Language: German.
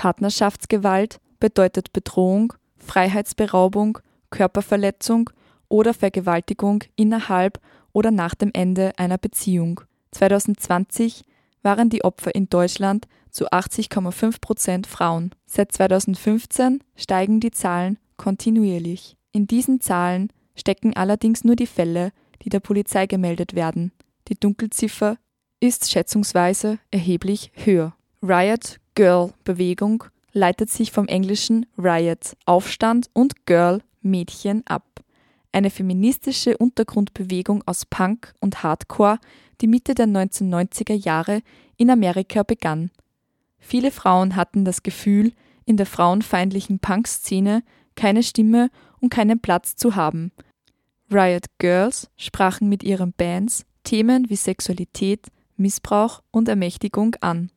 Partnerschaftsgewalt bedeutet Bedrohung, Freiheitsberaubung, Körperverletzung oder Vergewaltigung innerhalb oder nach dem Ende einer Beziehung. 2020 waren die Opfer in Deutschland zu 80,5 Prozent Frauen. Seit 2015 steigen die Zahlen kontinuierlich. In diesen Zahlen stecken allerdings nur die Fälle, die der Polizei gemeldet werden. Die Dunkelziffer ist schätzungsweise erheblich höher. Riot Girl Bewegung leitet sich vom englischen Riot Aufstand und Girl Mädchen ab. Eine feministische Untergrundbewegung aus Punk und Hardcore, die Mitte der 1990er Jahre in Amerika begann. Viele Frauen hatten das Gefühl, in der frauenfeindlichen Punk-Szene keine Stimme und keinen Platz zu haben. Riot Girls sprachen mit ihren Bands Themen wie Sexualität, Missbrauch und Ermächtigung an.